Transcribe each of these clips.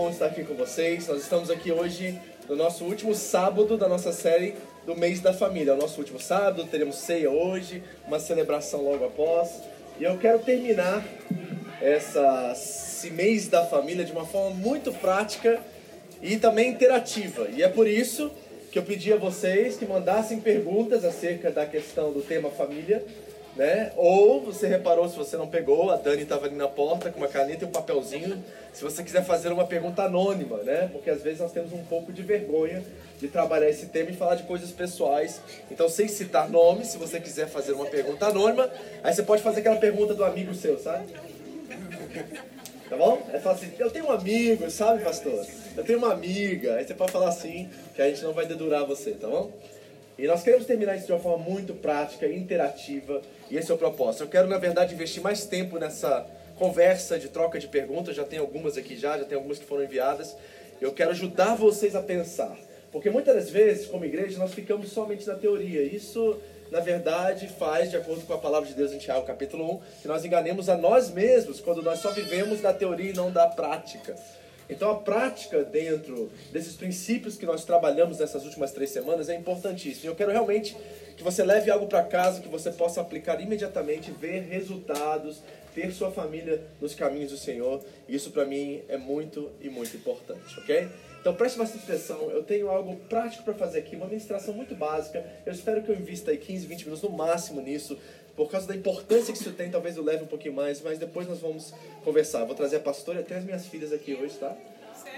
bom estar aqui com vocês. Nós estamos aqui hoje no nosso último sábado da nossa série do mês da família. É o nosso último sábado, teremos ceia hoje, uma celebração logo após. E eu quero terminar essa, esse mês da família de uma forma muito prática e também interativa. E é por isso que eu pedi a vocês que mandassem perguntas acerca da questão do tema família, né? Ou você reparou, se você não pegou, a Dani estava ali na porta com uma caneta e um papelzinho. Se você quiser fazer uma pergunta anônima, né? Porque às vezes nós temos um pouco de vergonha de trabalhar esse tema e falar de coisas pessoais. Então, sem citar nomes, se você quiser fazer uma pergunta anônima, aí você pode fazer aquela pergunta do amigo seu, sabe? Tá bom? Aí fala assim, eu tenho um amigo, sabe, pastor? Eu tenho uma amiga. Aí você pode falar assim, que a gente não vai dedurar você, tá bom? E nós queremos terminar isso de uma forma muito prática, interativa, e esse é o propósito. Eu quero, na verdade, investir mais tempo nessa conversa de troca de perguntas. Já tem algumas aqui já, já tem algumas que foram enviadas. Eu quero ajudar vocês a pensar. Porque muitas das vezes, como igreja, nós ficamos somente na teoria. Isso, na verdade, faz, de acordo com a palavra de Deus em Tiago, capítulo 1, que nós enganemos a nós mesmos quando nós só vivemos da teoria e não da prática. Então, a prática dentro desses princípios que nós trabalhamos nessas últimas três semanas é importantíssima. Eu quero realmente que você leve algo para casa que você possa aplicar imediatamente, ver resultados, ter sua família nos caminhos do Senhor. Isso para mim é muito e muito importante, ok? Então preste bastante atenção, eu tenho algo prático para fazer aqui, uma ministração muito básica. Eu espero que eu invista aí 15, 20 minutos no máximo nisso, por causa da importância que isso tem, talvez eu leve um pouquinho mais, mas depois nós vamos conversar. Vou trazer a pastora e até as minhas filhas aqui hoje, tá?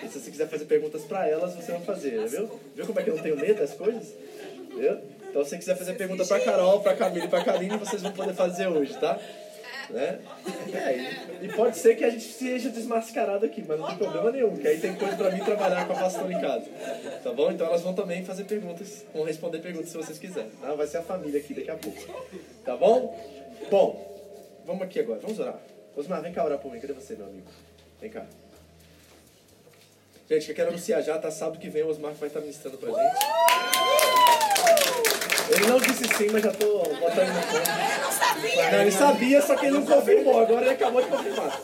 E se você quiser fazer perguntas para elas, você vai fazer, viu? Viu como é que eu não tenho medo das coisas? Então se você quiser fazer pergunta para Carol, para Camila e para Karine, vocês vão poder fazer hoje, tá? Né? É, e, pode ser que a gente seja desmascarado aqui, mas não tem problema nenhum, que aí tem coisa pra mim trabalhar com a pastora em casa. Tá bom? Então elas vão também fazer perguntas, vão responder perguntas se vocês quiserem. Tá? Vai ser a família aqui daqui a pouco. Tá bom? Bom, vamos aqui agora, vamos orar. Osmar, vem cá orar por mim. Cadê você, meu amigo? Vem cá. Gente, eu quero anunciar já, tá sábado que vem o Osmar vai estar ministrando pra gente. Ele não disse sim, mas já tô botando na conta. Não, ele sabia, só que ele não confirmou. Agora ele acabou de confirmar.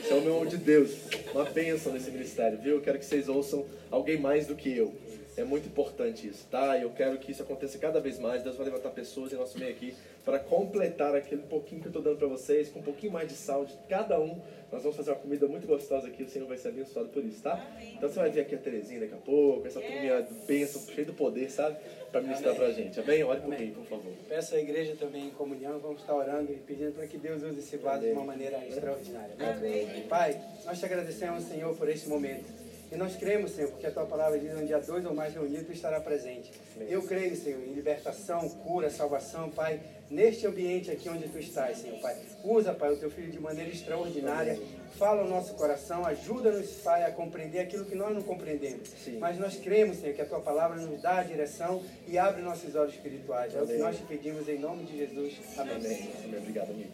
Esse é o meu de Deus. Uma bênção nesse ministério, viu? Eu quero que vocês ouçam alguém mais do que eu. É muito importante isso, tá? Eu quero que isso aconteça cada vez mais. Deus vai levantar pessoas em nosso meio aqui para completar aquele pouquinho que eu estou dando para vocês, com um pouquinho mais de sal de cada um. Nós vamos fazer uma comida muito gostosa aqui, o Senhor vai ser abençoado por isso, tá? Então você vai ver aqui a Terezinha daqui a pouco, essa turminha bênção, cheia do poder, sabe? Para ministrar pra gente. Amém? Olhe por mim, por favor. Peço à igreja também em comunhão, vamos estar orando e pedindo para que Deus use esse vaso de uma maneira extraordinária. Amém. Pai, nós te agradecemos, Senhor, por esse momento. E nós cremos, Senhor, porque a tua palavra diz onde há dois ou mais reunidos, tu estará presente. Eu creio, Senhor, em libertação, cura, salvação, Pai, neste ambiente aqui onde tu estás, Senhor, Pai. Usa, Pai, o teu filho de maneira extraordinária. Fala o nosso coração, ajuda-nos, Pai, a compreender aquilo que nós não compreendemos. Sim. Mas nós cremos, Senhor, que a tua palavra nos dá a direção e abre nossos olhos espirituais. É o que Amém. nós te pedimos em nome de Jesus. Amém. Amém. Amém. Obrigado, amigo.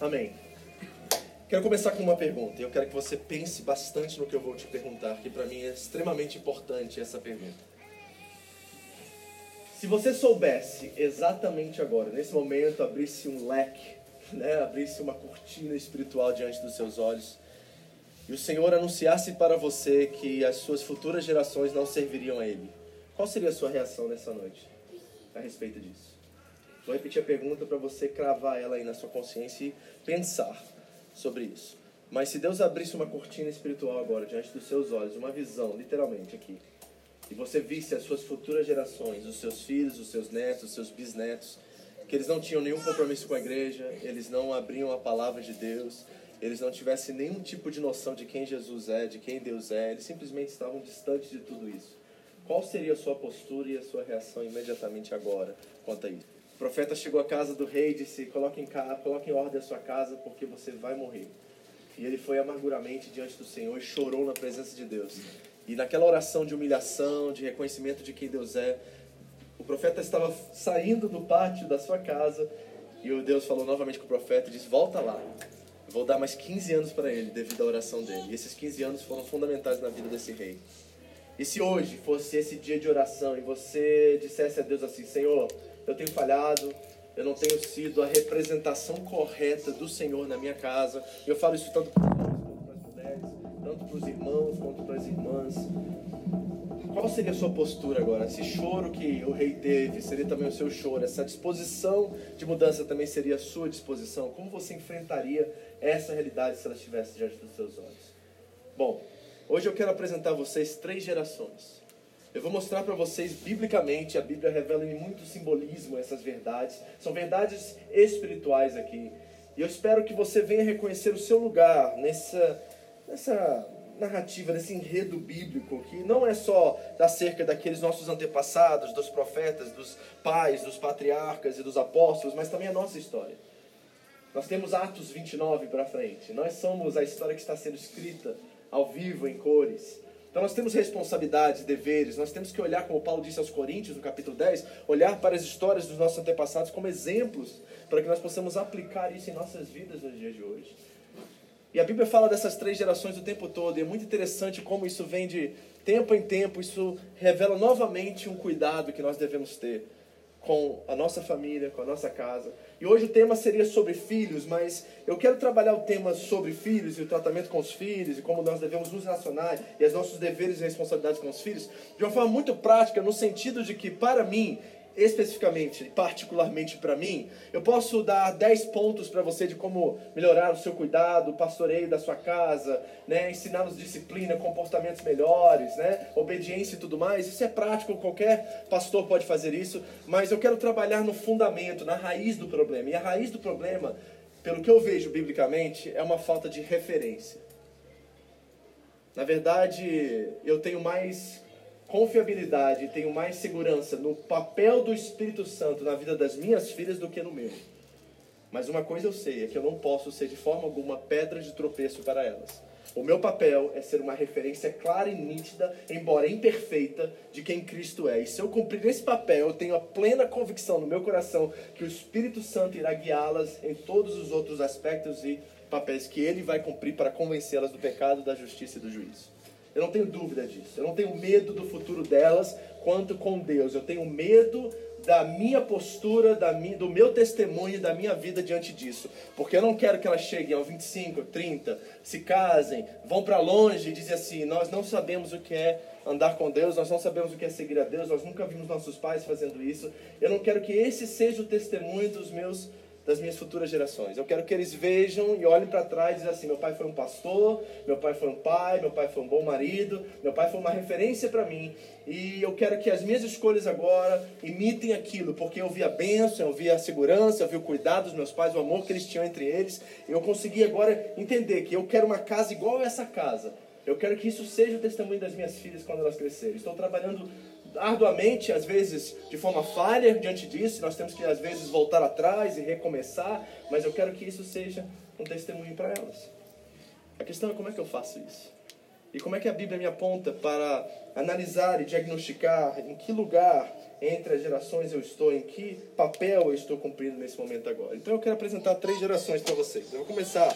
Amém. Quero começar com uma pergunta. Eu quero que você pense bastante no que eu vou te perguntar, que para mim é extremamente importante essa pergunta. Se você soubesse exatamente agora, nesse momento, abrisse um leque, né, abrisse uma cortina espiritual diante dos seus olhos, e o Senhor anunciasse para você que as suas futuras gerações não serviriam a Ele, qual seria a sua reação nessa noite a respeito disso? Vou repetir a pergunta para você cravar ela aí na sua consciência e pensar sobre isso. Mas se Deus abrisse uma cortina espiritual agora diante dos seus olhos, uma visão, literalmente aqui, e você visse as suas futuras gerações, os seus filhos, os seus netos, os seus bisnetos, que eles não tinham nenhum compromisso com a igreja, eles não abriam a palavra de Deus, eles não tivessem nenhum tipo de noção de quem Jesus é, de quem Deus é, eles simplesmente estavam distantes de tudo isso. Qual seria a sua postura e a sua reação imediatamente agora quanto a isso? O profeta chegou à casa do rei e disse: coloque em, coloque em ordem a sua casa, porque você vai morrer. E ele foi amarguramente diante do Senhor e chorou na presença de Deus. E naquela oração de humilhação, de reconhecimento de quem Deus é, o profeta estava saindo do pátio da sua casa e o Deus falou novamente com o profeta e disse: Volta lá. Eu vou dar mais 15 anos para ele devido à oração dele. E esses 15 anos foram fundamentais na vida desse rei. E se hoje fosse esse dia de oração e você dissesse a Deus assim: Senhor, eu tenho falhado, eu não tenho sido a representação correta do Senhor na minha casa. Eu falo isso tanto para os homens quanto para as mulheres, tanto para os irmãos quanto para as irmãs. Qual seria a sua postura agora? Esse choro que o rei teve seria também o seu choro? Essa disposição de mudança também seria a sua disposição? Como você enfrentaria essa realidade se ela estivesse diante dos seus olhos? Bom, Hoje eu quero apresentar a vocês três gerações. Eu vou mostrar para vocês biblicamente, a Bíblia revela em muito simbolismo essas verdades. São verdades espirituais aqui. E eu espero que você venha reconhecer o seu lugar nessa, nessa narrativa, nesse enredo bíblico, que não é só acerca daqueles nossos antepassados, dos profetas, dos pais, dos patriarcas e dos apóstolos, mas também a nossa história. Nós temos Atos 29 para frente. Nós somos a história que está sendo escrita ao vivo, em cores. Então nós temos responsabilidades, deveres, nós temos que olhar, como Paulo disse aos Coríntios, no capítulo 10, olhar para as histórias dos nossos antepassados como exemplos, para que nós possamos aplicar isso em nossas vidas nos dias de hoje. E a Bíblia fala dessas três gerações o tempo todo, e é muito interessante como isso vem de tempo em tempo, isso revela novamente um cuidado que nós devemos ter com a nossa família, com a nossa casa. E hoje o tema seria sobre filhos, mas eu quero trabalhar o tema sobre filhos e o tratamento com os filhos e como nós devemos nos relacionar e os nossos deveres e responsabilidades com os filhos de uma forma muito prática, no sentido de que, para mim, especificamente, particularmente para mim, eu posso dar 10 pontos para você de como melhorar o seu cuidado, o pastoreio da sua casa, né, ensinar-nos disciplina, comportamentos melhores, né, obediência e tudo mais. Isso é prático, qualquer pastor pode fazer isso, mas eu quero trabalhar no fundamento, na raiz do problema. E a raiz do problema, pelo que eu vejo biblicamente, é uma falta de referência. Na verdade, eu tenho mais confiabilidade e tenho mais segurança no papel do Espírito Santo na vida das minhas filhas do que no meu. Mas uma coisa eu sei, é que eu não posso ser de forma alguma pedra de tropeço para elas. O meu papel é ser uma referência clara e nítida, embora imperfeita, de quem Cristo é. E se eu cumprir esse papel, eu tenho a plena convicção no meu coração que o Espírito Santo irá guiá-las em todos os outros aspectos e papéis que ele vai cumprir para convencê-las do pecado, da justiça e do juízo. Eu não tenho dúvida disso. Eu não tenho medo do futuro delas quanto com Deus. Eu tenho medo da minha postura, da do meu testemunho, da minha vida diante disso. Porque eu não quero que elas cheguem aos 25, 30, se casem, vão para longe e dizem assim: nós não sabemos o que é andar com Deus, nós não sabemos o que é seguir a Deus, nós nunca vimos nossos pais fazendo isso. Eu não quero que esse seja o testemunho dos meus das minhas futuras gerações. Eu quero que eles vejam e olhem para trás e dizem assim: meu pai foi um pastor, meu pai foi um pai, meu pai foi um bom marido, meu pai foi uma referência para mim. E eu quero que as minhas escolhas agora imitem aquilo, porque eu vi a bênção, eu vi a segurança, eu vi o cuidado dos meus pais, o amor que eles tinham entre eles. Eu consegui agora entender que eu quero uma casa igual a essa casa. Eu quero que isso seja o testemunho das minhas filhas quando elas crescerem. Estou trabalhando arduamente, às vezes de forma falha diante disso, nós temos que às vezes voltar atrás e recomeçar, mas eu quero que isso seja um testemunho para elas. A questão é como é que eu faço isso? E como é que a Bíblia me aponta para analisar e diagnosticar em que lugar entre as gerações eu estou, em que papel eu estou cumprindo nesse momento agora. Então eu quero apresentar três gerações para vocês. Eu vou começar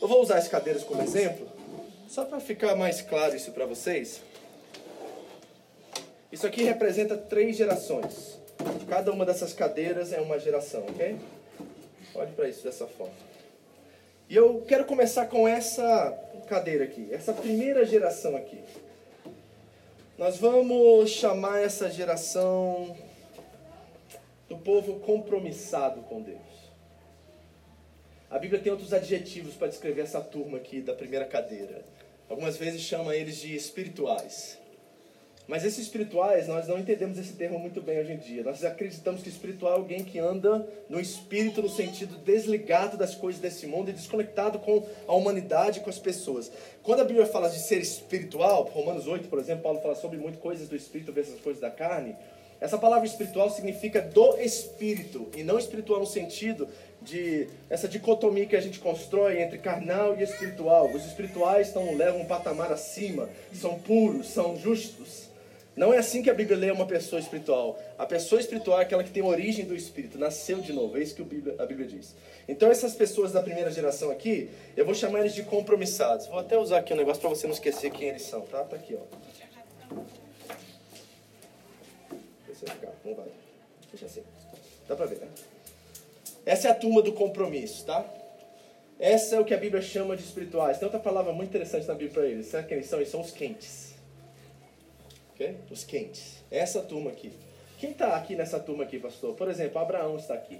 Eu vou usar as cadeiras como exemplo, só para ficar mais claro isso para vocês. Isso aqui representa três gerações. Cada uma dessas cadeiras é uma geração, ok? Olhe para isso dessa forma. E eu quero começar com essa cadeira aqui, essa primeira geração aqui. Nós vamos chamar essa geração do povo compromissado com Deus. A Bíblia tem outros adjetivos para descrever essa turma aqui da primeira cadeira. Algumas vezes chama eles de espirituais. Mas esses espirituais, nós não entendemos esse termo muito bem hoje em dia. Nós acreditamos que espiritual é alguém que anda no espírito, no sentido desligado das coisas desse mundo e desconectado com a humanidade com as pessoas. Quando a Bíblia fala de ser espiritual, Romanos 8, por exemplo, Paulo fala sobre muito coisas do espírito versus coisas da carne. Essa palavra espiritual significa do espírito, e não espiritual no sentido de essa dicotomia que a gente constrói entre carnal e espiritual. Os espirituais estão, levam um patamar acima, são puros, são justos. Não é assim que a Bíblia lê uma pessoa espiritual. A pessoa espiritual é aquela que tem origem do Espírito, nasceu de novo. É isso que a Bíblia, diz. Então, essas pessoas da primeira geração aqui, eu vou chamar eles de compromissados. Vou até usar aqui um negócio para você não esquecer quem eles são, tá? Tá aqui, ó. Deixa eu ficar, não vai. Deixa assim. Dá para ver, né? Essa é a turma do compromisso, tá? Essa é o que a Bíblia chama de espirituais. Tem outra palavra muito interessante na Bíblia para eles. Sabe quem eles são? Eles são os quentes. Os quentes. Essa turma aqui. Quem está aqui nessa turma aqui, pastor? Por exemplo, Abraão está aqui.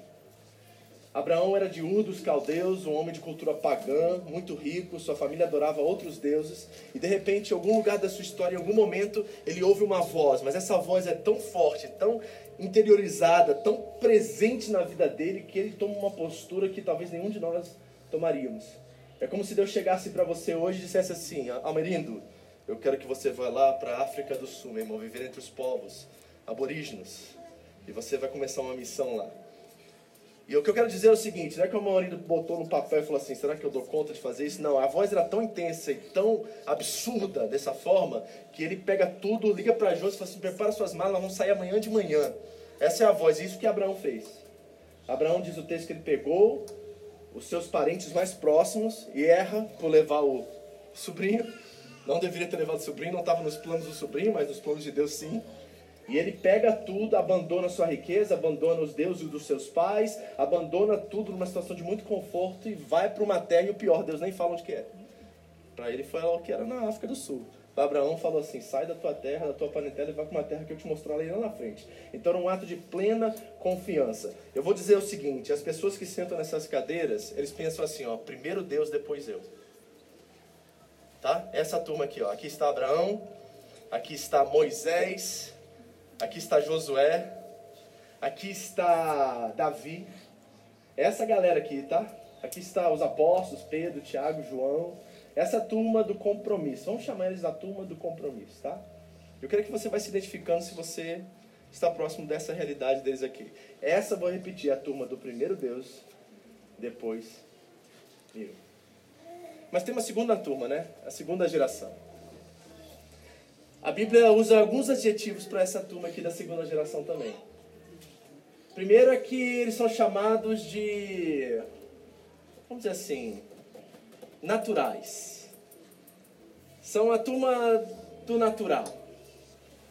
Abraão era de Ur dos Caldeus, um homem de cultura pagã, muito rico, sua família adorava outros deuses, e de repente, em algum lugar da sua história, em algum momento, ele ouve uma voz, mas essa voz é tão forte, tão interiorizada, tão presente na vida dele, que ele toma uma postura que talvez nenhum de nós tomaríamos. É como se Deus chegasse para você hoje e dissesse assim: Amerindo, eu quero que você vá lá para a África do Sul, meu irmão, viver entre os povos aborígenes. E você vai começar uma missão lá. E o que eu quero dizer é o seguinte, não é que o marido botou no papel e falou assim, será que eu dou conta de fazer isso? Não, a voz era tão intensa e tão absurda dessa forma, que ele pega tudo, liga para José e fala assim, prepara suas malas, vamos sair amanhã de manhã. Essa é a voz, isso que Abraão fez. Abraão diz o texto que ele pegou os seus parentes mais próximos e erra por levar o sobrinho não deveria ter levado o sobrinho, não estava nos planos do sobrinho, mas nos planos de Deus sim. E ele pega tudo, abandona sua riqueza, abandona os deuses dos seus pais, abandona tudo numa situação de muito conforto e vai para uma terra, e o pior, Deus nem fala onde que é. Para ele foi o que era na África do Sul. Para Abraão falou assim: sai da tua terra, da tua parentela e vai para uma terra que eu te mostrarei lá na frente. Então, era um ato de plena confiança. Eu vou dizer o seguinte: as pessoas que sentam nessas cadeiras, eles pensam assim: ó, primeiro Deus, depois eu tá? Essa turma aqui, ó. Aqui está Abraão, aqui está Moisés, aqui está Josué, aqui está Davi. Essa galera aqui, tá? Aqui está os apóstolos, Pedro, Tiago, João. Essa turma do compromisso. Vamos chamar eles da turma do compromisso, tá? Eu quero que você vai se identificando se você está próximo dessa realidade deles aqui. Essa, vou repetir, é a turma do primeiro Deus, depois eu. Mas tem uma segunda turma, né? A segunda geração. A Bíblia usa alguns adjetivos para essa turma aqui da segunda geração também. Primeiro é que eles são chamados de, vamos dizer assim, naturais. São a turma do natural,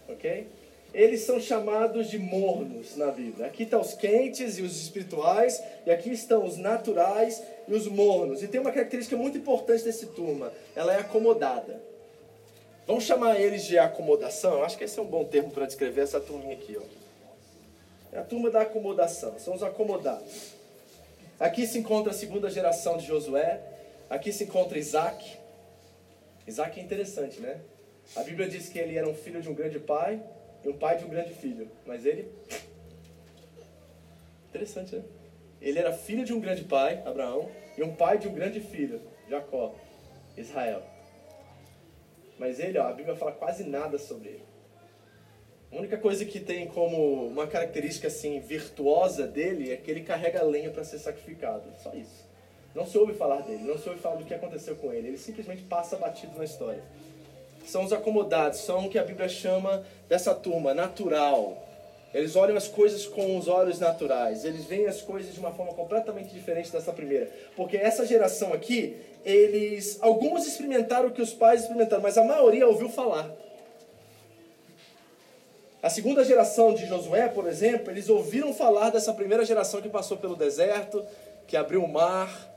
ok? Eles são chamados de mornos na Bíblia. Aqui estão os quentes e os espirituais, e aqui estão os naturais e os mornos. E tem uma característica muito importante desse turma: ela é acomodada. Vamos chamar eles de acomodação? Acho que esse é um bom termo para descrever essa turminha aqui. Ó. É a turma da acomodação, são os acomodados. Aqui se encontra a segunda geração de Josué, aqui se encontra Isaac. Isaac é interessante, né? A Bíblia diz que ele era um filho de um grande pai e um pai de um grande filho, mas ele. Interessante, né? Ele era filho de um grande pai, Abraão, e um pai de um grande filho, Jacó, Israel. Mas ele, ó, a Bíblia fala quase nada sobre ele. A única coisa que tem como uma característica assim virtuosa dele é que ele carrega lenha para ser sacrificado. Só isso. Não se ouve falar dele, não se ouve falar do que aconteceu com ele. Ele simplesmente passa batido na história. São os acomodados, são o que a Bíblia chama dessa turma, natural, eles olham as coisas com os olhos naturais. Eles veem as coisas de uma forma completamente diferente dessa primeira. Porque essa geração aqui, eles, alguns experimentaram o que os pais experimentaram, mas a maioria ouviu falar. A segunda geração de Josué, por exemplo, eles ouviram falar dessa primeira geração que passou pelo deserto, que abriu o mar.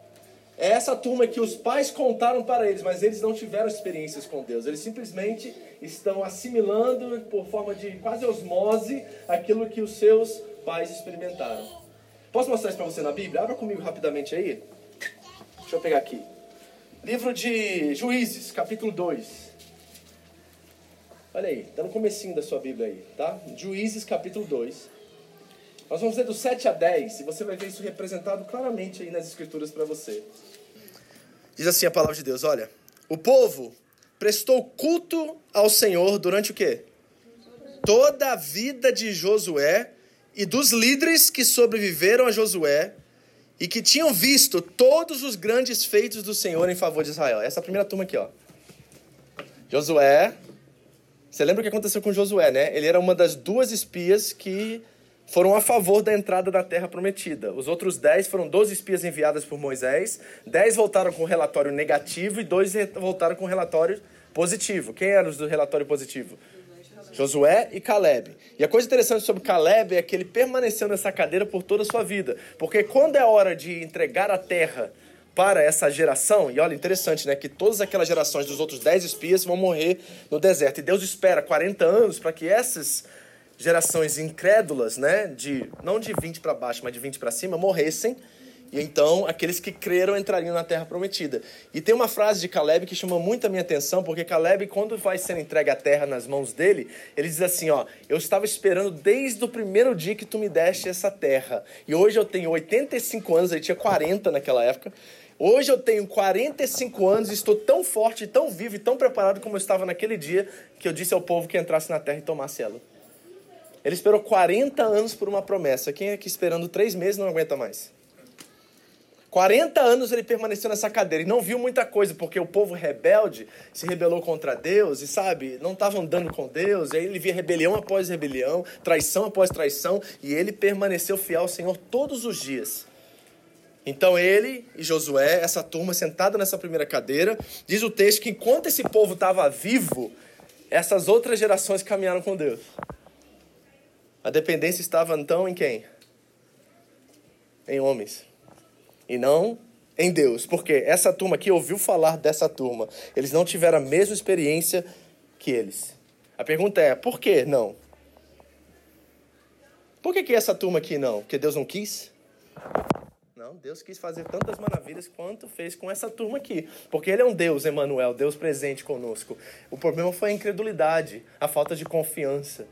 É essa turma que os pais contaram para eles, mas eles não tiveram experiências com Deus. Eles simplesmente estão assimilando, por forma de quase osmose, aquilo que os seus pais experimentaram. Posso mostrar isso para você na Bíblia? Abra comigo rapidamente aí. Deixa eu pegar aqui. Livro de Juízes, capítulo 2. Olha aí, está no comecinho da sua Bíblia aí, tá? Juízes capítulo 2. Nós vamos ler do 7 a 10 e você vai ver isso representado claramente aí nas escrituras para você. Diz assim a palavra de Deus, olha. O povo prestou culto ao Senhor durante o quê? Toda a vida de Josué e dos líderes que sobreviveram a Josué e que tinham visto todos os grandes feitos do Senhor em favor de Israel. Essa é primeira turma aqui, ó. Josué, você lembra o que aconteceu com Josué, né? Ele era uma das duas espias que foram a favor da entrada da terra prometida. Os outros dez foram 12 espias enviadas por Moisés, dez voltaram com relatório negativo e dois voltaram com relatório positivo. Quem eram os do relatório positivo? Josué e Caleb. E a coisa interessante sobre Caleb é que ele permaneceu nessa cadeira por toda a sua vida. Porque quando é hora de entregar a terra para essa geração, e olha, interessante, né? Que todas aquelas gerações dos outros dez espias vão morrer no deserto. E Deus espera 40 anos para que essas gerações incrédulas, né? De, não de 20 para baixo, mas de 20 para cima, morressem. E então aqueles que creram entrariam na terra prometida. E tem uma frase de Caleb que chama muito a minha atenção, porque Caleb, quando vai ser entregue a terra nas mãos dele, ele diz assim: Ó, eu estava esperando desde o primeiro dia que tu me deste essa terra. E hoje eu tenho 85 anos, ele tinha 40 naquela época. Hoje eu tenho 45 anos e estou tão forte, tão vivo e tão preparado como eu estava naquele dia que eu disse ao povo que entrasse na terra e tomasse ela. Ele esperou 40 anos por uma promessa. Quem é que esperando três meses não aguenta mais? 40 anos ele permaneceu nessa cadeira e não viu muita coisa, porque o povo rebelde se rebelou contra Deus e, sabe, não estava andando com Deus. E aí ele via rebelião após rebelião, traição após traição, e ele permaneceu fiel ao Senhor todos os dias. Então ele e Josué, essa turma sentada nessa primeira cadeira, diz o texto que enquanto esse povo estava vivo, essas outras gerações caminharam com Deus. A dependência estava então em quem? Em homens. E não em Deus. Porque essa turma aqui ouviu falar dessa turma. Eles não tiveram a mesma experiência que eles. A pergunta é: por que não? Por que, que essa turma aqui não? Porque Deus não quis? Não, Deus quis fazer tantas maravilhas quanto fez com essa turma aqui. Porque Ele é um Deus, Emmanuel, Deus presente conosco. O problema foi a incredulidade, a falta de confiança.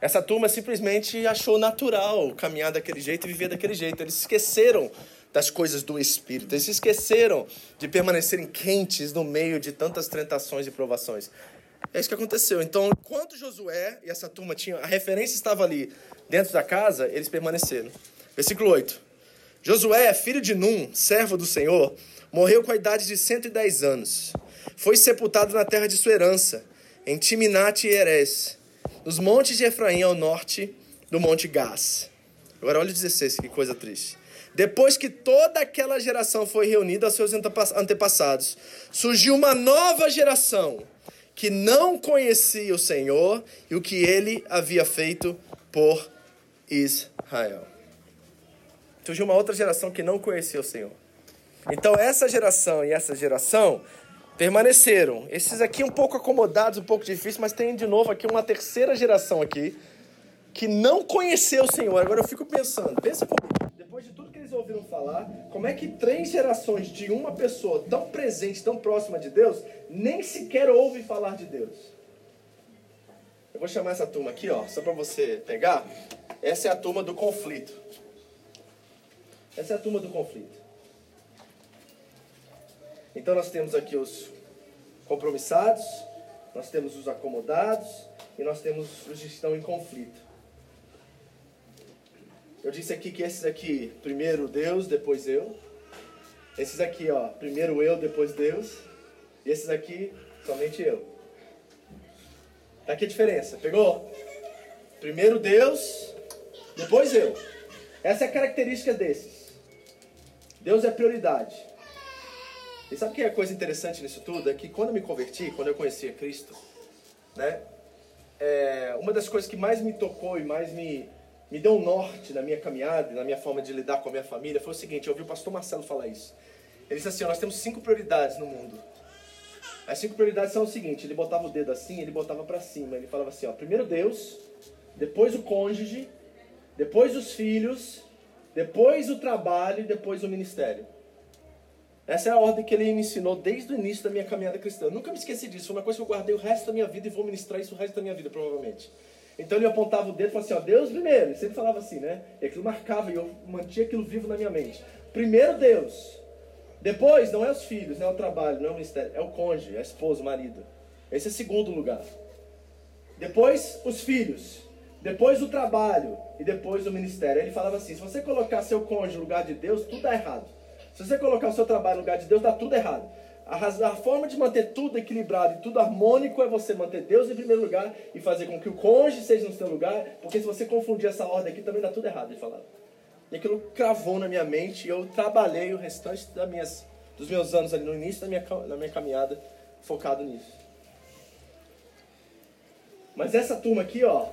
Essa turma simplesmente achou natural caminhar daquele jeito e viver daquele jeito. Eles esqueceram das coisas do Espírito. Eles esqueceram de permanecerem quentes no meio de tantas tentações e provações. É isso que aconteceu. Então, enquanto Josué e essa turma tinham, a referência estava ali dentro da casa, eles permaneceram. Versículo 8. Josué, filho de Num, servo do Senhor, morreu com a idade de 110 anos. Foi sepultado na terra de sua herança, em Timinat e Erez, nos montes de Efraim ao norte do monte Gás. Agora olha o 16, que coisa triste. Depois que toda aquela geração foi reunida aos seus antepassados, surgiu uma nova geração que não conhecia o Senhor e o que ele havia feito por Israel surgiu uma outra geração que não conhecia o Senhor. Então, essa geração e essa geração permaneceram. Esses aqui um pouco acomodados, um pouco difíceis, mas tem de novo aqui uma terceira geração aqui que não conheceu o Senhor. Agora eu fico pensando, pensa comigo. Depois de tudo que eles ouviram falar, como é que três gerações de uma pessoa tão presente, tão próxima de Deus, nem sequer ouve falar de Deus? Eu vou chamar essa turma aqui, ó, só para você pegar. Essa é a turma do conflito. Essa é a turma do conflito. Então nós temos aqui os compromissados, nós temos os acomodados e nós temos os que estão em conflito. Eu disse aqui que esses aqui, primeiro Deus, depois eu. Esses aqui, ó, primeiro eu, depois Deus. E esses aqui, somente eu. Tá aqui a diferença, pegou? Primeiro Deus, depois eu. Essa é a característica desses. Deus é prioridade. E sabe o que é a coisa interessante nisso tudo? É que quando eu me converti, quando eu conheci a Cristo, né? É, uma das coisas que mais me tocou e mais me, me deu um norte na minha caminhada, na minha forma de lidar com a minha família, foi o seguinte, eu ouvi o pastor Marcelo falar isso. Ele disse assim, ó, nós temos cinco prioridades no mundo. As cinco prioridades são o seguinte, ele botava o dedo assim, ele botava para cima, ele falava assim, ó, primeiro Deus, depois o cônjuge, depois os filhos, depois o trabalho e depois o ministério. Essa é a ordem que ele me ensinou desde o início da minha caminhada cristã. Eu nunca me esqueci disso. Foi uma coisa que eu guardei o resto da minha vida e vou ministrar isso o resto da minha vida, provavelmente. Então ele apontava o dedo e falava assim, ó, Deus primeiro. Ele sempre falava assim, né? E aquilo marcava e eu mantinha aquilo vivo na minha mente. Primeiro Deus. Depois, não é os filhos, não é o trabalho, não é o ministério. É o cônjuge, é a esposa, o marido. Esse é o segundo lugar. Depois, os filhos. Depois, o trabalho. E depois, o ministério. Ele falava assim, se você colocar seu cônjuge no lugar de Deus, tudo dá errado. Se você colocar o seu trabalho no lugar de Deus, dá tudo errado. A, a, forma de manter tudo equilibrado e tudo harmônico é você manter Deus em primeiro lugar e fazer com que o cônjuge seja no seu lugar, porque se você confundir essa ordem aqui, também dá tudo errado, ele falava. E aquilo cravou na minha mente e eu trabalhei o restante minhas, dos meus anos ali no início da minha, da minha caminhada focado nisso. Mas essa turma aqui, ó,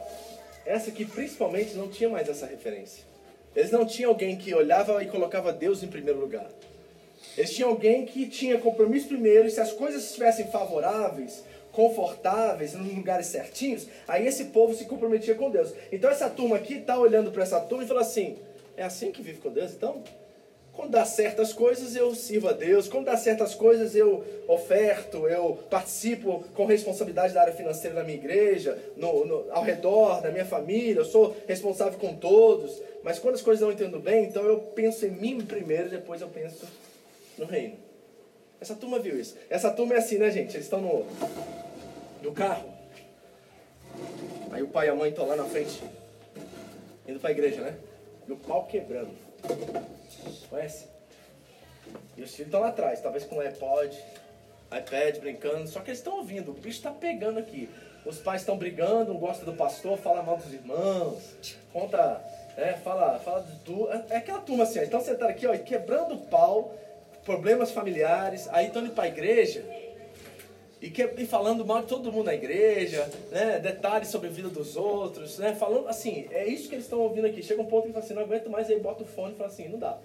essa aqui principalmente não tinha mais essa referência. Eles não tinham alguém que olhava e colocava Deus em primeiro lugar. Eles tinham alguém que tinha compromisso primeiro, e se as coisas estivessem favoráveis, confortáveis, nos lugares certinhos, aí esse povo se comprometia com Deus. Então essa turma aqui está olhando para essa turma e fala assim: é assim que vive com Deus? Então, quando dá certas coisas, eu sirvo a Deus. Quando dá certas coisas, eu oferto, eu participo com responsabilidade da área financeira da minha igreja, no, no, ao redor da minha família, eu sou responsável com todos. Mas quando as coisas não entendo bem, então eu penso em mim primeiro, depois eu penso no reino. Essa turma viu isso. Essa turma é assim, né, gente? Eles estão no, no carro. Aí o pai e a mãe estão lá na frente, indo para a igreja, né? E o pau quebrando. Conhece? E os filhos estão lá atrás, talvez com iPod, iPad, brincando. Só que eles estão ouvindo, o bicho está pegando aqui. Os pais estão brigando, um gosta do pastor, fala mal dos irmãos, conta, é, fala, fala de tudo. É aquela turma assim, ó, estão sentados aqui, ó, quebrando o pau, problemas familiares, aí estão indo para a igreja e, que, e falando mal de todo mundo na igreja, né? detalhes sobre a vida dos outros, né? falando assim, é isso que eles estão ouvindo aqui. Chega um ponto que fala assim, não aguento mais, aí bota o fone e fala assim, não dá.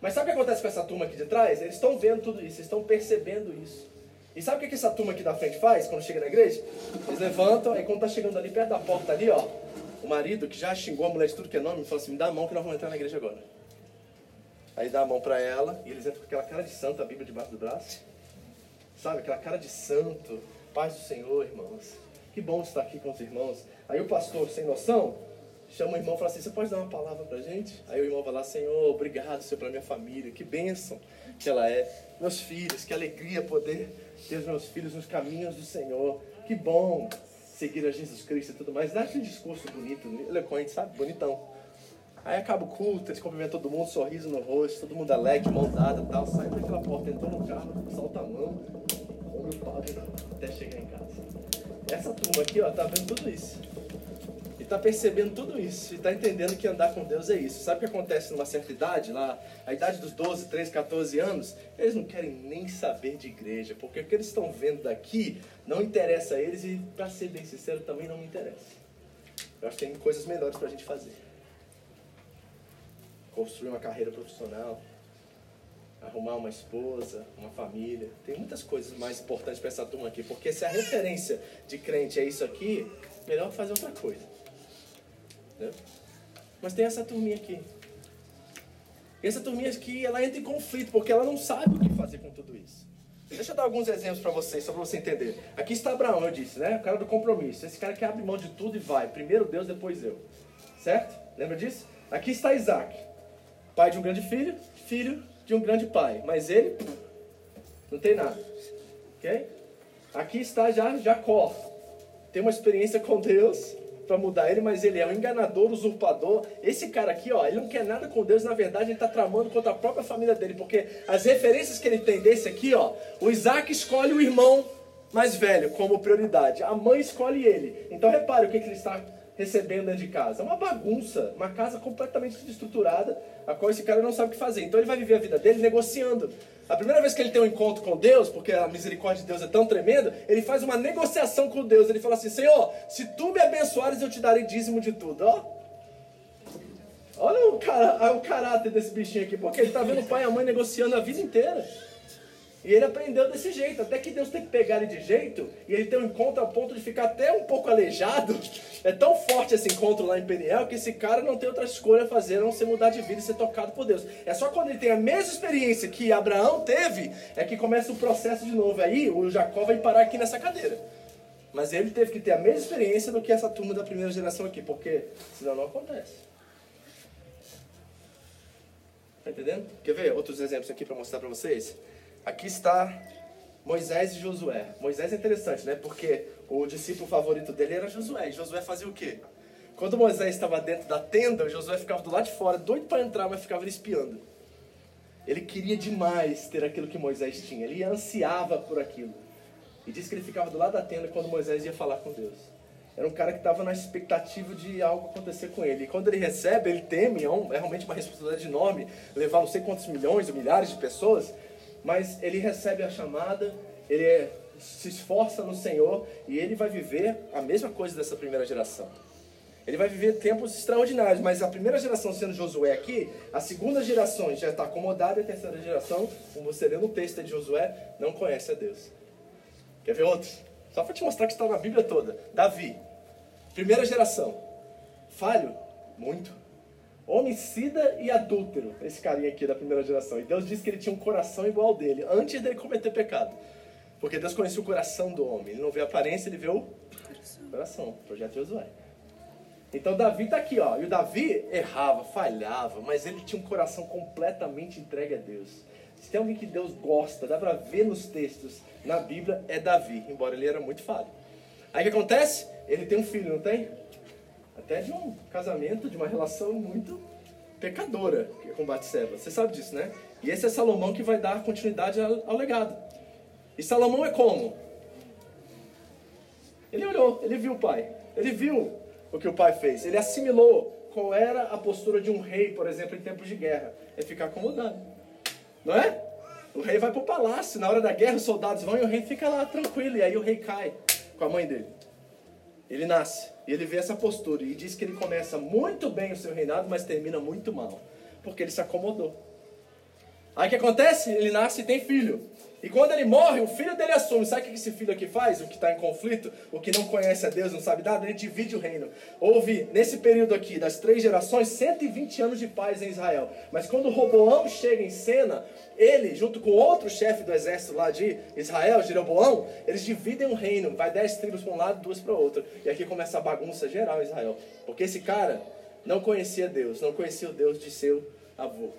Mas sabe o que acontece com essa turma aqui de trás? Eles estão vendo tudo isso, estão percebendo isso. E sabe o que, que essa turma aqui da frente faz quando chega na igreja? Eles levantam, aí quando tá chegando ali perto da porta ali, ó, o marido que já xingou a mulher de tudo que é nome, fala assim, me dá a mão que nós vamos entrar na igreja agora. Aí dá a mão para ela, e eles entram com aquela cara de santo, a Bíblia debaixo do braço. Sabe, aquela cara de santo. Paz do Senhor, irmãos. Que bom estar aqui com os irmãos. Aí o pastor, sem noção, chama o irmão e fala assim: Você pode dar uma palavra pra gente? Aí o irmão vai lá: Senhor, obrigado, Senhor, pela minha família. Que bênção que ela é. Meus filhos, que alegria poder ter os meus filhos nos caminhos do Senhor. Que bom seguir a Jesus Cristo e tudo mais. Dá aquele discurso bonito, eloquente, sabe? Bonitão. Aí acaba o culto, eles cumprimentam todo mundo, sorriso no rosto, todo mundo alegre, mão dada e tal. Sai daquela porta, entrou no carro, solta a mão, come o pau até chegar em casa. Essa turma aqui, ó, tá vendo tudo isso. E tá percebendo tudo isso. E tá entendendo que andar com Deus é isso. Sabe o que acontece numa certa idade, lá, a idade dos 12, 13, 14 anos? Eles não querem nem saber de igreja, porque o que eles estão vendo daqui não interessa a eles e, para ser bem sincero, também não me interessa. Eu acho que tem coisas melhores pra gente fazer construir uma carreira profissional, arrumar uma esposa, uma família. Tem muitas coisas mais importantes para essa turma aqui, porque se a referência de crente é isso aqui, melhor fazer outra coisa. Entendeu? Mas tem essa turminha aqui. Essa turminha aqui, ela entra em conflito, porque ela não sabe o que fazer com tudo isso. Deixa eu dar alguns exemplos para vocês, só para você entender. Aqui está Abraão, eu disse, né? O cara do compromisso. Esse cara que abre mão de tudo e vai. Primeiro Deus, depois eu. Certo? Lembra disso? Aqui está Isaac pai de um grande filho, filho de um grande pai. Mas ele não tem nada. Ok? Aqui está já Jacó. Tem uma experiência com Deus para mudar ele, mas ele é um enganador, usurpador. Esse cara aqui, ó, ele não quer nada com Deus, na verdade ele está tramando contra a própria família dele, porque as referências que ele tem desse aqui, ó, o Isaac escolhe o irmão mais velho como prioridade, a mãe escolhe ele. Então repare o que, que ele está recebendo dentro de casa. É uma bagunça, uma casa completamente desestruturada, a qual esse cara não sabe o que fazer. Então ele vai viver a vida dele negociando. A primeira vez que ele tem um encontro com Deus, porque a misericórdia de Deus é tão tremenda, ele faz uma negociação com Deus. Ele fala assim: Senhor, se tu me abençoares, eu te darei dízimo de tudo. Ó. Olha o, cara, o caráter desse bichinho aqui, porque ele está vendo o pai e a mãe negociando a vida inteira. E ele aprendeu desse jeito, até que Deus tem que pegar ele de jeito, e ele tem um encontro a ponto de ficar até um pouco aleijado. É tão forte esse encontro lá em Peniel que esse cara não tem outra escolha a fazer a não ser mudar de vida e ser tocado por Deus. É só quando ele tem a mesma experiência que Abraão teve, é que começa o processo de novo. Aí o Jacó vai parar aqui nessa cadeira. Mas ele teve que ter a mesma experiência do que essa turma da primeira geração aqui, porque senão não acontece. Tá entendendo? Quer ver outros exemplos aqui para mostrar para vocês? Aqui está Moisés e Josué. Moisés é interessante, né? Porque o discípulo favorito dele era Josué. E Josué fazia o quê? Quando Moisés estava dentro da tenda, Josué ficava do lado de fora, doido para entrar, mas ficava espiando. Ele queria demais ter aquilo que Moisés tinha. Ele ansiava por aquilo. E diz que ele ficava do lado da tenda quando Moisés ia falar com Deus. Era um cara que estava na expectativa de algo acontecer com ele. E quando ele recebe, ele teme, é, um, é realmente uma responsabilidade enorme levar não sei quantos milhões ou milhares de pessoas mas ele recebe a chamada, ele se esforça no Senhor e ele vai viver a mesma coisa dessa primeira geração. Ele vai viver tempos extraordinários, mas a primeira geração sendo Josué aqui, a segunda geração já está acomodada e a terceira geração, como você lê no texto de Josué, não conhece a Deus. Quer ver outros? Só para te mostrar que está na Bíblia toda. Davi, primeira geração, falho? Muito homicida e adúltero, esse carinha aqui da primeira geração. E Deus disse que ele tinha um coração igual ao dele, antes dele cometer pecado. Porque Deus conhecia o coração do homem. Ele não vê a aparência, ele vê o coração. Projeto de Josué. Então Davi está aqui, ó. E o Davi errava, falhava, mas ele tinha um coração completamente entregue a Deus. Se tem alguém que Deus gosta, dá para ver nos textos, na Bíblia, é Davi, embora ele era muito falho. Aí o que acontece? Ele tem um filho, não tem? Até de um casamento, de uma relação muito pecadora com Batseba. Você sabe disso, né? E esse é Salomão que vai dar continuidade ao, ao legado. E Salomão é como? Ele olhou, ele viu o pai. Ele viu o que o pai fez. Ele assimilou qual era a postura de um rei, por exemplo, em tempos de guerra. É ficar acomodado. Não é? O rei vai para o palácio, na hora da guerra os soldados vão e o rei fica lá tranquilo. E aí o rei cai com a mãe dele. Ele nasce. E ele vê essa postura e diz que ele começa muito bem o seu reinado, mas termina muito mal. Porque ele se acomodou. Aí o que acontece? Ele nasce e tem filho. E quando ele morre, o filho dele assume. Sabe o que esse filho aqui faz? O que está em conflito, o que não conhece a Deus, não sabe nada, ele divide o reino. Houve, nesse período aqui, das três gerações, 120 anos de paz em Israel. Mas quando Roboão chega em cena, ele, junto com outro chefe do exército lá de Israel, Jeroboão, eles dividem o reino. Vai dez tribos para um lado, duas para o outro. E aqui começa a bagunça geral em Israel. Porque esse cara não conhecia Deus, não conhecia o Deus de seu avô.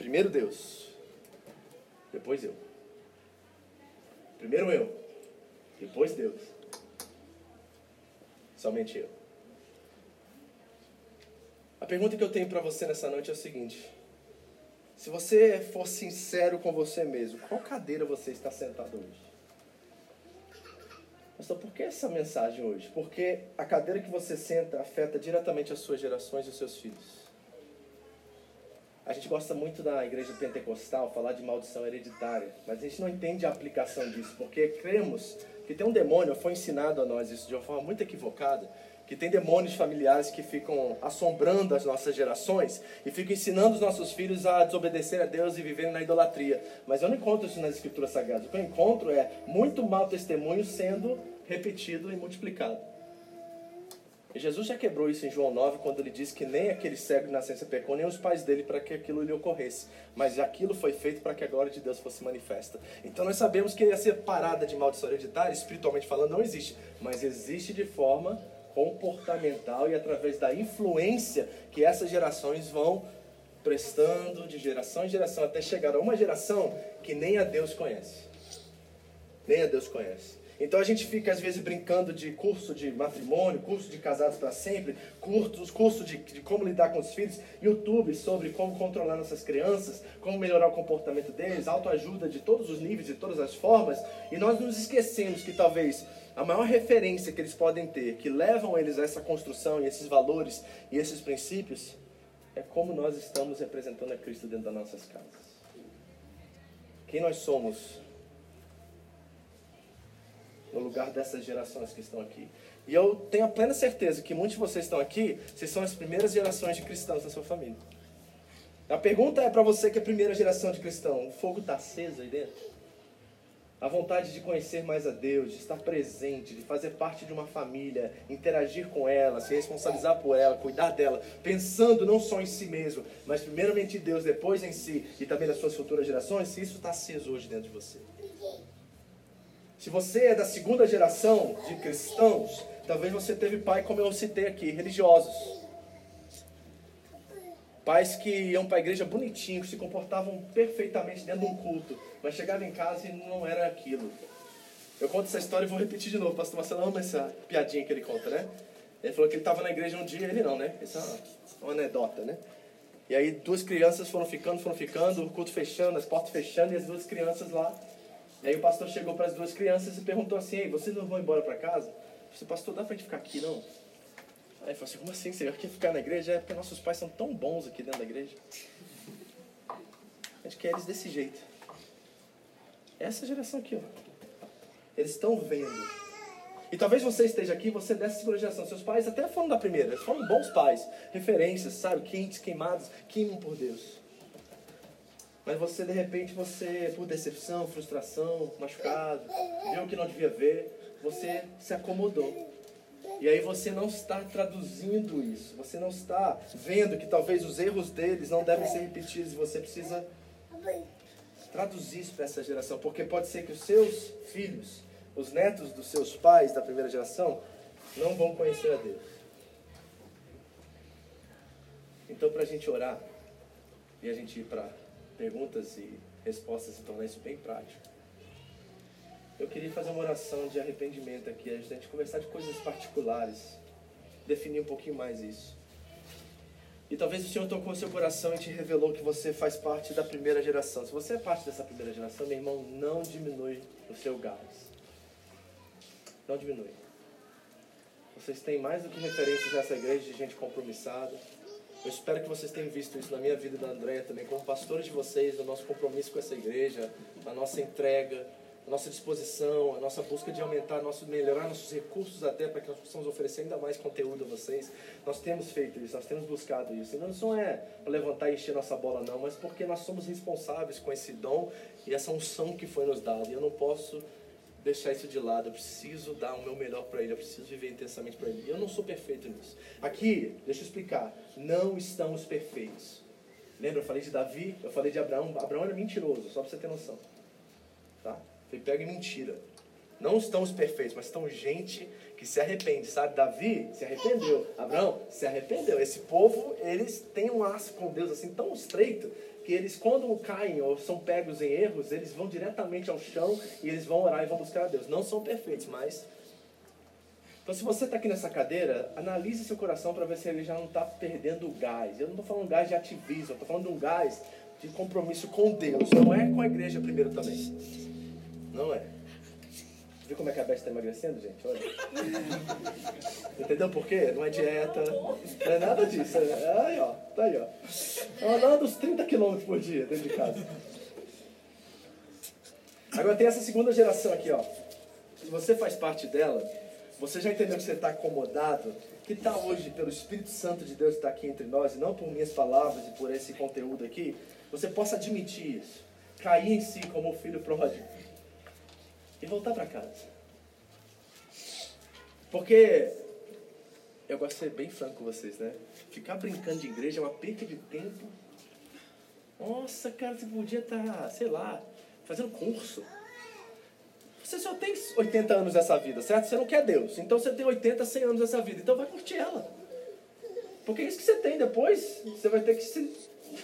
Primeiro Deus, depois eu. Primeiro eu, depois Deus. Somente eu. A pergunta que eu tenho para você nessa noite é o seguinte: se você for sincero com você mesmo, qual cadeira você está sentado hoje? Pastor, por que essa mensagem hoje? Porque a cadeira que você senta afeta diretamente as suas gerações e os seus filhos. A gente gosta muito da igreja pentecostal falar de maldição hereditária, mas a gente não entende a aplicação disso, porque cremos que tem um demônio, foi ensinado a nós isso de uma forma muito equivocada, que tem demônios familiares que ficam assombrando as nossas gerações e ficam ensinando os nossos filhos a desobedecer a Deus e viverem na idolatria. Mas eu não encontro isso nas escrituras sagradas. O que eu encontro é muito mau testemunho sendo repetido e multiplicado. Jesus já quebrou isso em João 9, quando ele disse que nem aquele cego de nascença pecou, nem os pais dele para que aquilo lhe ocorresse. Mas aquilo foi feito para que a glória de Deus fosse manifesta. Então nós sabemos que essa parada de maldição hereditária, espiritualmente falando, não existe. Mas existe de forma comportamental e através da influência que essas gerações vão prestando de geração em geração até chegar a uma geração que nem a Deus conhece. Nem a Deus conhece. Então a gente fica às vezes brincando de curso de matrimônio, curso de casados para sempre, cursos, curso de, de como lidar com os filhos, YouTube sobre como controlar nossas crianças, como melhorar o comportamento deles, autoajuda de todos os níveis, de todas as formas, e nós nos esquecemos que talvez a maior referência que eles podem ter, que levam eles a essa construção e esses valores e esses princípios, é como nós estamos representando a Cristo dentro das nossas casas. Quem nós somos no lugar dessas gerações que estão aqui. E eu tenho a plena certeza que muitos de vocês estão aqui, vocês são as primeiras gerações de cristãos da sua família. A pergunta é para você que é a primeira geração de cristão: o fogo está aceso aí dentro? A vontade de conhecer mais a Deus, de estar presente, de fazer parte de uma família, interagir com ela, se responsabilizar por ela, cuidar dela, pensando não só em si mesmo, mas primeiramente em Deus, depois em si e também nas suas futuras gerações, se isso está aceso hoje dentro de você. Se você é da segunda geração de cristãos, talvez você teve pai, como eu citei aqui, religiosos. Pais que iam para a igreja bonitinho, que se comportavam perfeitamente dentro de um culto, mas chegavam em casa e não era aquilo. Eu conto essa história e vou repetir de novo. O pastor Marcelo ama essa piadinha que ele conta, né? Ele falou que ele estava na igreja um dia, ele não, né? Essa é uma anedota, né? E aí duas crianças foram ficando, foram ficando, o culto fechando, as portas fechando e as duas crianças lá e aí o pastor chegou para as duas crianças e perguntou assim, Ei, vocês não vão embora para casa? Disse, pastor, dá para gente ficar aqui não? Aí ele falou assim, como assim, senhor? Quer ficar na igreja? É porque nossos pais são tão bons aqui dentro da igreja. A gente quer eles desse jeito. Essa geração aqui, ó. Eles estão vendo. E talvez você esteja aqui, você é dessa segunda geração. Seus pais até foram da primeira, eles foram bons pais. Referências, sabe? Quentes, queimados, queimam por Deus. Mas você, de repente, você, por decepção, frustração, machucado, viu o que não devia ver, você se acomodou. E aí você não está traduzindo isso, você não está vendo que talvez os erros deles não devem ser repetidos e você precisa traduzir isso para essa geração, porque pode ser que os seus filhos, os netos dos seus pais da primeira geração, não vão conhecer a Deus. Então, para a gente orar e a gente ir para perguntas e respostas e tornar isso bem prático. Eu queria fazer uma oração de arrependimento aqui, a gente conversar de coisas particulares, definir um pouquinho mais isso. E talvez o Senhor tocou seu coração e te revelou que você faz parte da primeira geração. Se você é parte dessa primeira geração, meu irmão, não diminui o seu gás. Não diminui. Vocês têm mais do que referências nessa igreja de gente compromissada, eu espero que vocês tenham visto isso na minha vida e da Andréia também, como pastores de vocês, no nosso compromisso com essa igreja, a nossa entrega, a nossa disposição, a nossa busca de aumentar, nosso, melhorar nossos recursos até para que nós possamos oferecer ainda mais conteúdo a vocês. Nós temos feito isso, nós temos buscado isso. E não é para levantar e encher nossa bola não, mas porque nós somos responsáveis com esse dom e essa unção que foi nos dada. E eu não posso deixar isso de lado. Eu preciso dar o meu melhor para Ele. Eu preciso viver intensamente para Ele. Eu não sou perfeito nisso. Aqui, deixa eu explicar. Não estamos perfeitos. Lembra, eu falei de Davi, eu falei de Abraão. Abraão era mentiroso, só para você ter noção. Tá? Foi pego em mentira. Não estamos perfeitos, mas estão gente que se arrepende, sabe? Davi se arrependeu. Abraão se arrependeu. Esse povo, eles têm um laço com Deus assim tão estreito que eles, quando caem ou são pegos em erros, eles vão diretamente ao chão e eles vão orar e vão buscar a Deus. Não são perfeitos, mas. Então, se você está aqui nessa cadeira, analise seu coração para ver se ele já não está perdendo o gás. Eu não estou falando gás de ativismo, eu estou falando de um gás de compromisso com Deus. Não é com a igreja primeiro também. Não é. Viu como é que a Beth está emagrecendo, gente? Olha. Entendeu por quê? Não é dieta, não é nada disso. É, aí, ó. Tá aí, ó. Ela anda uns 30 quilômetros por dia dentro de casa. Agora tem essa segunda geração aqui, ó. Se você faz parte dela, você já entendeu que você está acomodado? Que tal hoje, pelo Espírito Santo de Deus estar aqui entre nós, e não por minhas palavras e por esse conteúdo aqui, você possa admitir isso. Cair em si como o filho pródigo e voltar para casa. Porque eu gosto de ser bem franco com vocês, né? Ficar brincando de igreja é uma perda de tempo. Nossa, cara, você podia estar, tá, sei lá, fazendo curso. Você só tem 80 anos dessa vida, certo? Você não quer Deus. Então você tem 80, 100 anos dessa vida. Então vai curtir ela. Porque é isso que você tem. Depois você vai ter que se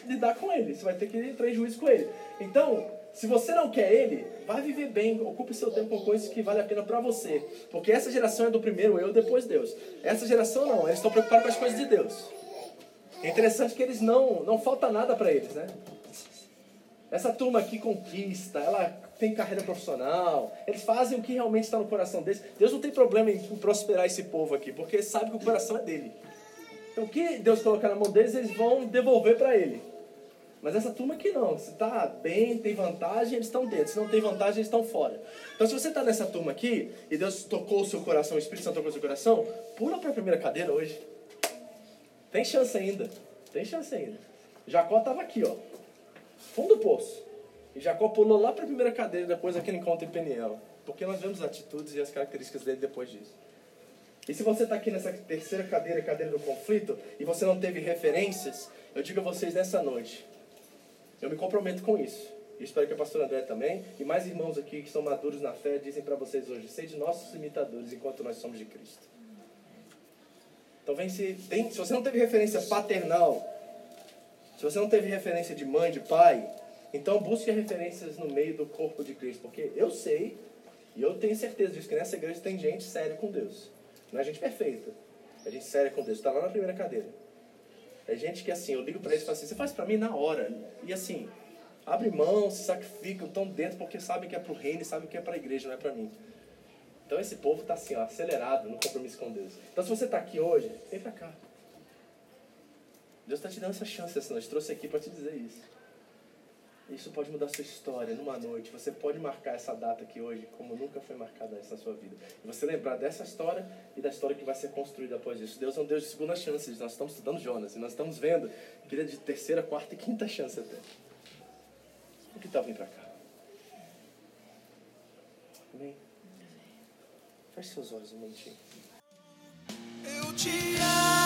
lidar com ele. Você vai ter que entrar em juízo com ele. Então, se você não quer ele, vai viver bem, ocupe seu tempo com coisas que vale a pena para você. Porque essa geração é do primeiro eu, depois Deus. Essa geração não, eles estão preocupados com as coisas de Deus. É interessante que eles não, não falta nada para eles, né? Essa turma aqui conquista, ela tem carreira profissional, eles fazem o que realmente está no coração deles. Deus não tem problema em prosperar esse povo aqui, porque sabe que o coração é dele. Então, o que Deus colocar na mão deles, eles vão devolver para Ele. Mas essa turma aqui não. Se está bem, tem vantagem, eles estão dentro. Se não tem vantagem, eles estão fora. Então, se você está nessa turma aqui e Deus tocou o seu coração, o Espírito Santo tocou o seu coração, pula para a primeira cadeira hoje. Tem chance ainda. Tem chance ainda. Jacó estava aqui, ó. Fundo do poço. E Jacó pulou lá para a primeira cadeira depois daquele encontro em Peniel. Porque nós vemos as atitudes e as características dele depois disso. E se você está aqui nessa terceira cadeira, cadeira do conflito, e você não teve referências, eu digo a vocês nessa noite, eu me comprometo com isso. E espero que a pastora André também, e mais irmãos aqui que são maduros na fé, dizem para vocês hoje, sede nossos imitadores enquanto nós somos de Cristo. Então vem se, tem, se você não teve referência paternal, se você não teve referência de mãe, de pai, então busque referências no meio do corpo de Cristo, porque eu sei, e eu tenho certeza disso, que nessa igreja tem gente séria com Deus. Não é gente perfeita, é gente séria com Deus. Está lá na primeira cadeira. É gente que assim, eu ligo para eles e falo assim, você faz para mim na hora. E assim, abre mão, se sacrificam, estão dentro porque sabem que é para o reino e sabem que é para a igreja, não é para mim. Então esse povo está assim, ó, acelerado no compromisso com Deus. Então se você está aqui hoje, vem para cá. Deus está te dando essa chance essa noite. Trouxe aqui para te dizer isso. Isso pode mudar sua história numa noite. Você pode marcar essa data aqui hoje como nunca foi marcada essa sua vida. E você lembrar dessa história e da história que vai ser construída após isso. Deus é um Deus de segunda chance. Nós estamos estudando Jonas e nós estamos vendo que ele é de terceira, quarta e quinta chance até. O que está vindo para cá? Amém? Feche seus olhos um momentinho. Eu te amo